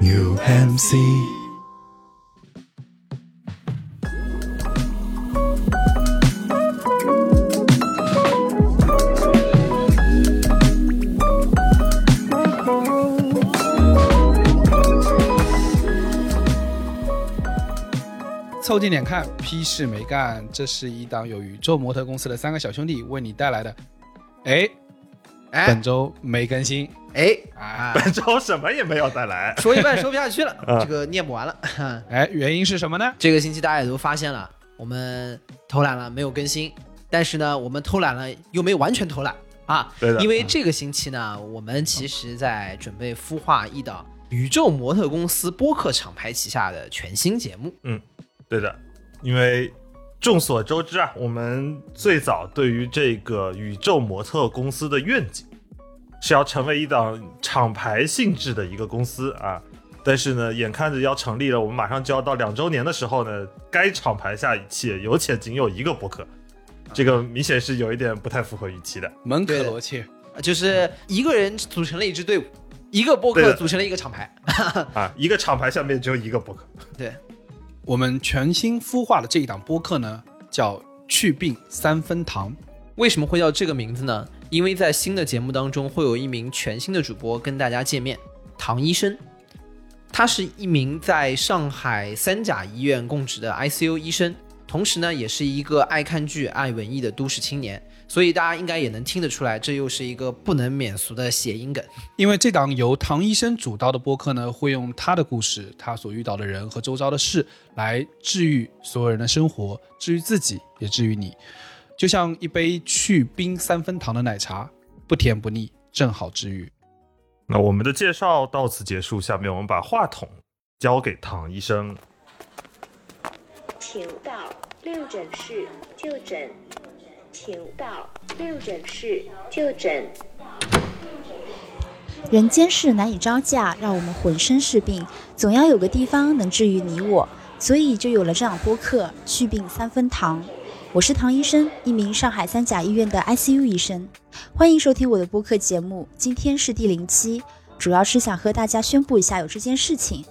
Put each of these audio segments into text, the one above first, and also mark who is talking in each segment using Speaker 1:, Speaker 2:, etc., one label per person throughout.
Speaker 1: UMC。
Speaker 2: 凑近点看，屁事没干。这是一档由宇宙模特公司的三个小兄弟为你带来的。哎，
Speaker 3: 哎
Speaker 2: 本周没更新
Speaker 3: 哎，
Speaker 2: 啊！
Speaker 4: 本周什么也没有再来。
Speaker 3: 说一半说不下去了，
Speaker 4: 啊
Speaker 3: 这个念不完了。
Speaker 2: 哎，原因是什么呢？
Speaker 3: 这个星期大家也都发现了，我们偷懒了，没有更新。但是呢，我们偷懒了又没有完全偷懒啊，
Speaker 4: 对的
Speaker 3: 因为这个星期呢，我们其实在准备孵化一档宇宙模特公司播客厂牌旗下的全新节目。
Speaker 4: 嗯对的，因为众所周知啊，我们最早对于这个宇宙模特公司的愿景是要成为一档厂牌性质的一个公司啊。但是呢，眼看着要成立了，我们马上就要到两周年的时候呢，该厂牌下且有且仅有一个博客，这个明显是有一点不太符合预期的。
Speaker 2: 门可罗雀，
Speaker 3: 就是一个人组成了一支队伍，一个
Speaker 4: 博
Speaker 3: 客组成了一个厂牌。
Speaker 4: 啊，一个厂牌下面只有一个博客。
Speaker 3: 对，
Speaker 2: 我们全新孵化的这一档播客呢，叫“去病三分糖
Speaker 3: 为什么会叫这个名字呢？因为在新的节目当中会有一名全新的主播跟大家见面，唐医生。他是一名在上海三甲医院供职的 ICU 医生，同时呢，也是一个爱看剧、爱文艺的都市青年。所以大家应该也能听得出来，这又是一个不能免俗的谐音梗。”。
Speaker 2: 因为这档由唐医生主刀的播客呢，会用他的故事、他所遇到的人和周遭的事来治愈所有人的生活，治愈自己，也治愈你。就像一杯去冰三分糖的奶茶，不甜不腻，正好治愈。
Speaker 4: 那我们的介绍到此结束，下面我们把话筒交给唐医生。
Speaker 5: 请到六诊室就诊，请到六诊室就诊。
Speaker 6: 人间事难以招架，让我们浑身是病，总要有个地方能治愈你我，所以就有了这档播客《去病三分糖》。我是唐医生，一名上海三甲医院的 ICU 医生，欢迎收听我的播客节目。今天是第零期，主要是想和大家宣布一下有这件事情。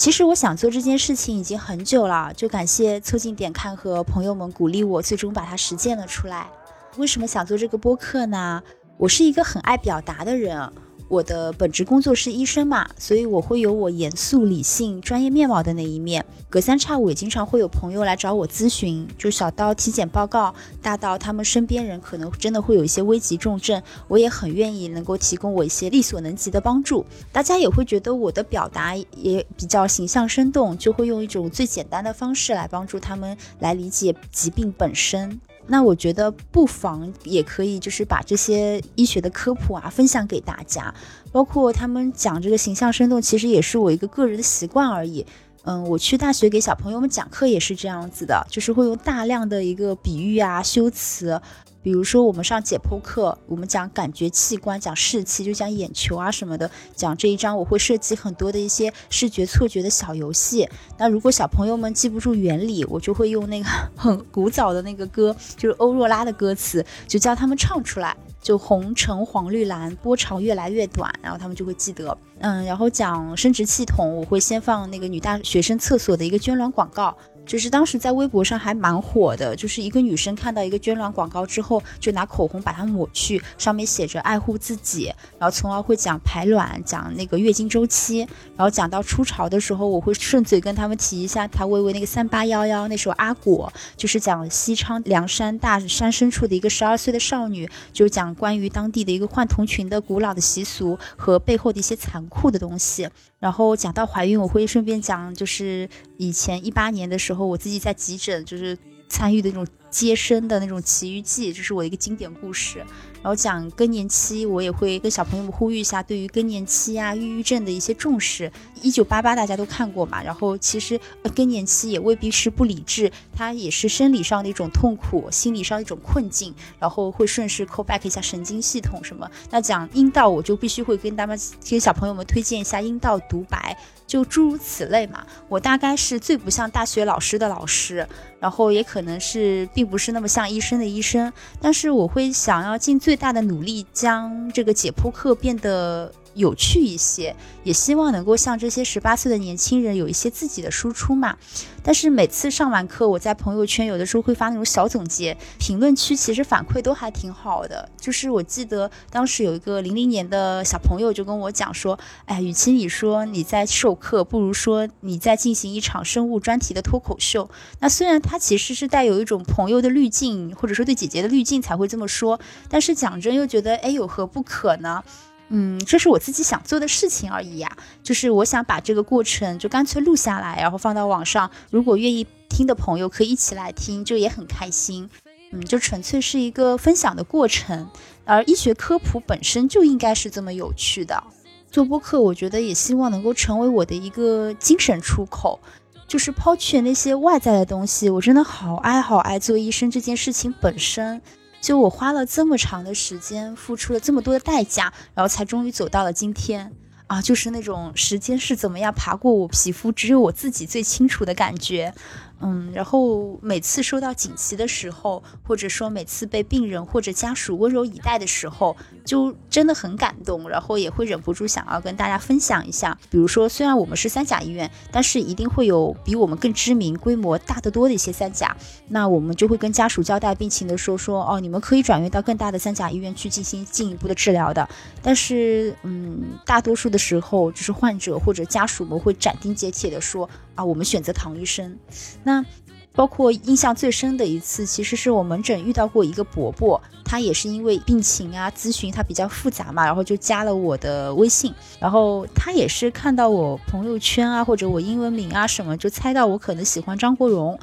Speaker 6: 其实我想做这件事情已经很久了，就感谢凑近点看和朋友们鼓励我，最终把它实践了出来。为什么想做这个播客呢？我是一个很爱表达的人，我的本职工作是医生嘛，所以我会有我严肃、理性、专业面貌的那一面。隔三差五也经常会有朋友来找我咨询，就小到体检报告，大到他们身边人可能真的会有一些危急重症，我也很愿意能够提供我一些力所能及的帮助。大家也会觉得我的表达也比较形象生动，就会用一种最简单的方式来帮助他们来理解疾病本身。那我觉得不妨也可以，就是把这些医学的科普啊分享给大家，包括他们讲这个形象生动，其实也是我一个个人的习惯而已。嗯，我去大学给小朋友们讲课也是这样子的，就是会用大量的一个比喻啊、修辞，比如说我们上解剖课，我们讲感觉器官，讲视器，就讲眼球啊什么的。讲这一章我会设计很多的一些视觉错觉的小游戏。那如果小朋友们记不住原理，我就会用那个 很古早的那个歌，就是欧若拉的歌词，就叫他们唱出来。就红橙黄绿蓝，波长越来越短，然后他们就会记得。嗯，然后讲生殖系统，我会先放那个女大学生厕所的一个捐卵广告，就是当时在微博上还蛮火的，就是一个女生看到一个捐卵广告之后，就拿口红把它抹去，上面写着爱护自己，然后从而会讲排卵，讲那个月经周期，然后讲到初潮的时候，我会顺嘴跟他们提一下谭维维那个三八幺幺那首阿果，就是讲西昌凉山大山深处的一个十二岁的少女，就讲关于当地的一个换童裙的古老的习俗和背后的一些残酷的东西。然后讲到怀孕，我会顺便讲，就是以前一八年的时候，我自己在急诊就是参与的那种接生的那种奇遇记，这是我的一个经典故事。然后讲更年期，我也会跟小朋友们呼吁一下，对于更年期啊、抑郁症的一些重视。一九八八大家都看过嘛，然后其实更年期也未必是不理智，它也是生理上的一种痛苦，心理上一种困境，然后会顺势 call back 一下神经系统什么。那讲阴道，我就必须会跟他们跟小朋友们推荐一下阴道独白，就诸如此类嘛。我大概是最不像大学老师的老师，然后也可能是并不是那么像医生的医生，但是我会想要尽最最大的努力将这个解剖课变得有趣一些，也希望能够像这些十八岁的年轻人有一些自己的输出嘛。但是每次上完课，我在朋友圈有的时候会发那种小总结，评论区其实反馈都还挺好的。就是我记得当时有一个零零年的小朋友就跟我讲说，哎，与其你说你在授课，不如说你在进行一场生物专题的脱口秀。那虽然他其实是带有一种朋友的滤镜，或者说对姐姐的滤镜才会这么说，但是讲真又觉得，哎，有何不可呢？嗯，这是我自己想做的事情而已呀。就是我想把这个过程就干脆录下来，然后放到网上。如果愿意听的朋友可以一起来听，就也很开心。嗯，就纯粹是一个分享的过程。而医学科普本身就应该是这么有趣的。做播客，我觉得也希望能够成为我的一个精神出口。就是抛去那些外在的东西，我真的好爱好爱做医生这件事情本身。就我花了这么长的时间，付出了这么多的代价，然后才终于走到了今天啊！就是那种时间是怎么样爬过我皮肤，只有我自己最清楚的感觉。嗯，然后每次收到锦旗的时候，或者说每次被病人或者家属温柔以待的时候，就真的很感动，然后也会忍不住想要跟大家分享一下。比如说，虽然我们是三甲医院，但是一定会有比我们更知名、规模大得多的一些三甲，那我们就会跟家属交代病情的时候说哦，你们可以转院到更大的三甲医院去进行进一步的治疗的。但是，嗯，大多数的时候，就是患者或者家属们会斩钉截铁的说啊，我们选择唐医生。那包括印象最深的一次，其实是我门诊遇到过一个伯伯，他也是因为病情啊咨询他比较复杂嘛，然后就加了我的微信，然后他也是看到我朋友圈啊或者我英文名啊什么，就猜到我可能喜欢张国荣，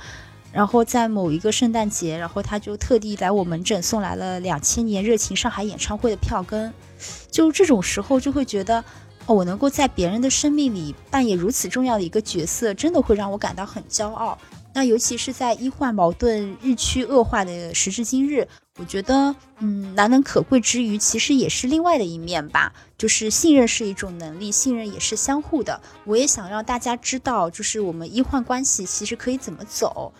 Speaker 6: 然后在某一个圣诞节，然后他就特地来我门诊送来了两千年热情上海演唱会的票根，就这种时候就会觉得，哦，我能够在别人的生命里扮演如此重要的一个角色，真的会让我感到很骄傲。那尤其是在医患矛盾日趋恶化的时至今日，我觉得，嗯，难能可贵之余，其实也是另外的一面吧。就是信任是一种能力，信任也是相互的。我也想让大家知道，就是我们医患关系其实可以怎么走。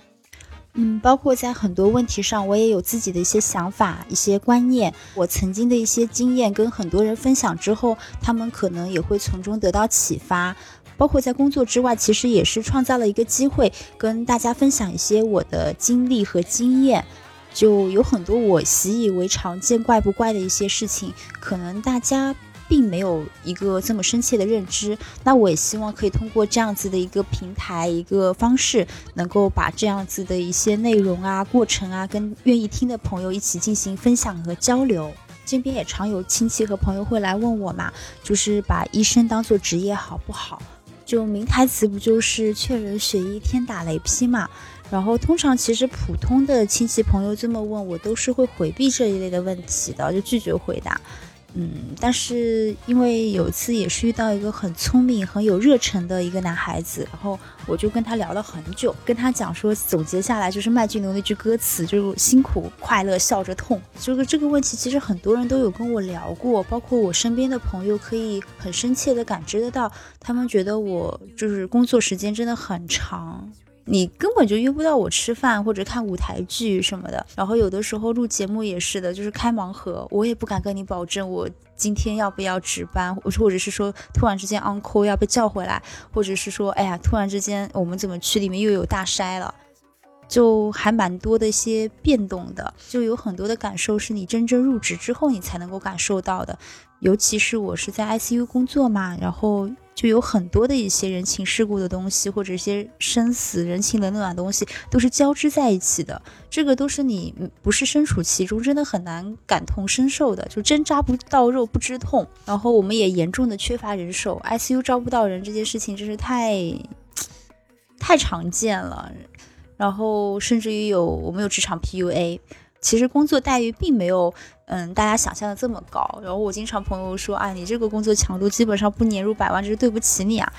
Speaker 6: 嗯，包括在很多问题上，我也有自己的一些想法、一些观念。我曾经的一些经验跟很多人分享之后，他们可能也会从中得到启发。包括在工作之外，其实也是创造了一个机会，跟大家分享一些我的经历和经验。就有很多我习以为常、见怪不怪的一些事情，可能大家并没有一个这么深切的认知。那我也希望可以通过这样子的一个平台、一个方式，能够把这样子的一些内容啊、过程啊，跟愿意听的朋友一起进行分享和交流。这边也常有亲戚和朋友会来问我嘛，就是把医生当做职业好不好？就名台词不就是“劝人学医，天打雷劈”嘛？然后通常其实普通的亲戚朋友这么问我，都是会回避这一类的问题的，就拒绝回答。嗯，但是因为有一次也是遇到一个很聪明、很有热忱的一个男孩子，然后我就跟他聊了很久，跟他讲说，总结下来就是麦浚龙那句歌词，就是辛苦、快乐、笑着痛。这个这个问题其实很多人都有跟我聊过，包括我身边的朋友，可以很深切的感知得到，他们觉得我就是工作时间真的很长。你根本就约不到我吃饭或者看舞台剧什么的，然后有的时候录节目也是的，就是开盲盒，我也不敢跟你保证我今天要不要值班，或者是说突然之间 uncle 要被叫回来，或者是说哎呀突然之间我们怎么区里面又有大筛了，就还蛮多的一些变动的，就有很多的感受是你真正入职之后你才能够感受到的，尤其是我是在 ICU 工作嘛，然后。就有很多的一些人情世故的东西，或者一些生死、人情冷暖的东西，都是交织在一起的。这个都是你不是身处其中，真的很难感同身受的。就针扎不到肉不知痛。然后我们也严重的缺乏人手，ICU 招不到人这件事情真是太太常见了。然后甚至于有我们有职场 PUA。其实工作待遇并没有，嗯，大家想象的这么高。然后我经常朋友说，啊，你这个工作强度基本上不年入百万，这是对不起你啊。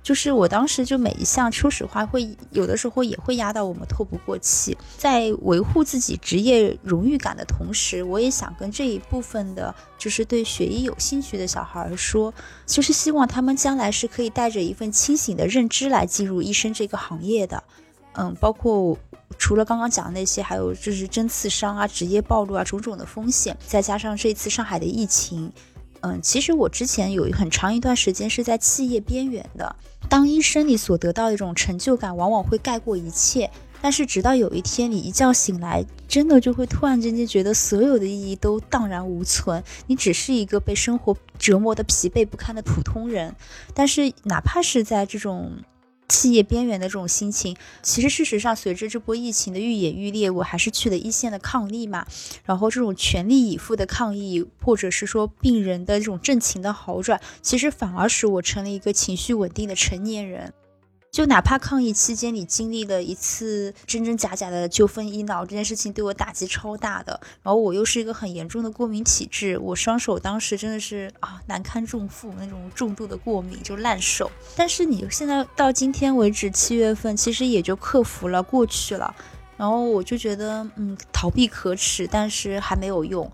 Speaker 6: 就是我当时就每一项，说实话，会有的时候也会压到我们透不过气。在维护自己职业荣誉感的同时，我也想跟这一部分的，就是对学医有兴趣的小孩说，就是希望他们将来是可以带着一份清醒的认知来进入医生这个行业的。嗯，包括除了刚刚讲的那些，还有就是针刺伤啊、职业暴露啊种种的风险，再加上这一次上海的疫情，嗯，其实我之前有很长一段时间是在企业边缘的。当医生，你所得到的一种成就感，往往会盖过一切。但是直到有一天，你一觉醒来，真的就会突然之间觉得所有的意义都荡然无存。你只是一个被生活折磨的疲惫不堪的普通人。但是哪怕是在这种。企业边缘的这种心情，其实事实上，随着这波疫情的愈演愈烈，我还是去了一线的抗疫嘛。然后这种全力以赴的抗疫，或者是说病人的这种症情的好转，其实反而使我成了一个情绪稳定的成年人。就哪怕抗疫期间你经历了一次真真假假的纠纷医闹这件事情对我打击超大的，然后我又是一个很严重的过敏体质，我双手当时真的是啊难堪重负那种重度的过敏就烂手。但是你现在到今天为止七月份其实也就克服了过去了，然后我就觉得嗯逃避可耻，但是还没有用，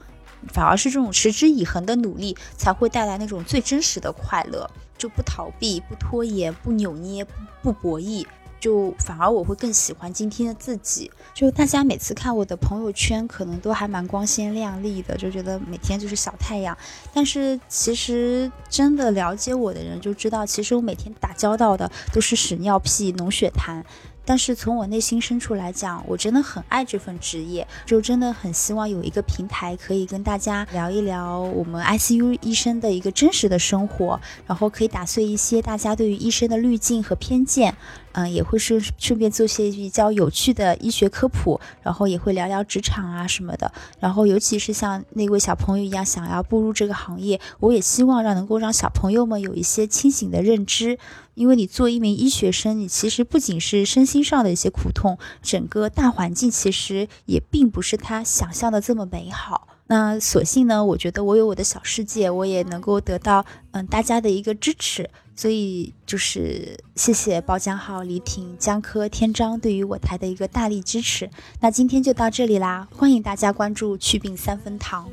Speaker 6: 反而是这种持之以恒的努力才会带来那种最真实的快乐。就不逃避，不拖延，不扭捏，不博弈，就反而我会更喜欢今天的自己。就大家每次看我的朋友圈，可能都还蛮光鲜亮丽的，就觉得每天就是小太阳。但是其实真的了解我的人就知道，其实我每天打交道的都是屎尿屁、脓血痰。但是从我内心深处来讲，我真的很爱这份职业，就真的很希望有一个平台可以跟大家聊一聊我们 ICU 医生的一个真实的生活，然后可以打碎一些大家对于医生的滤镜和偏见。嗯，也会是顺便做些比较有趣的医学科普，然后也会聊聊职场啊什么的。然后尤其是像那位小朋友一样想要步入这个行业，我也希望让能够让小朋友们有一些清醒的认知。因为你做一名医学生，你其实不仅是身心上的一些苦痛，整个大环境其实也并不是他想象的这么美好。那所幸呢，我觉得我有我的小世界，我也能够得到嗯大家的一个支持。所以就是谢谢包江浩、李挺、江科、天章对于我台的一个大力支持。那今天就到这里啦，欢迎大家关注祛病三分堂。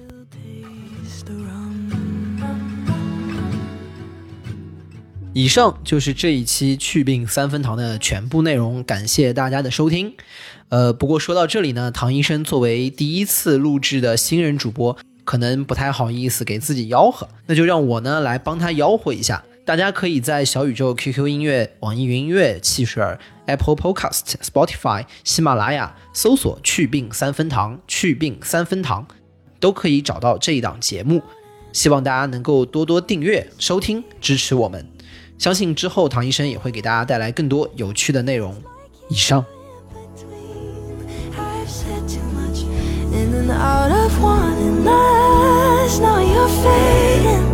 Speaker 3: 以上就是这一期祛病三分堂的全部内容，感谢大家的收听。呃，不过说到这里呢，唐医生作为第一次录制的新人主播，可能不太好意思给自己吆喝，那就让我呢来帮他吆喝一下。大家可以在小宇宙、QQ 音乐、网易云音乐、汽水、Apple Podcast、Spotify、喜马拉雅搜索“去病三分堂”，去病三分堂都可以找到这一档节目。希望大家能够多多订阅、收听、支持我们。相信之后唐医生也会给大家带来更多有趣的内容。以上。out of wanting less. Now you're fading.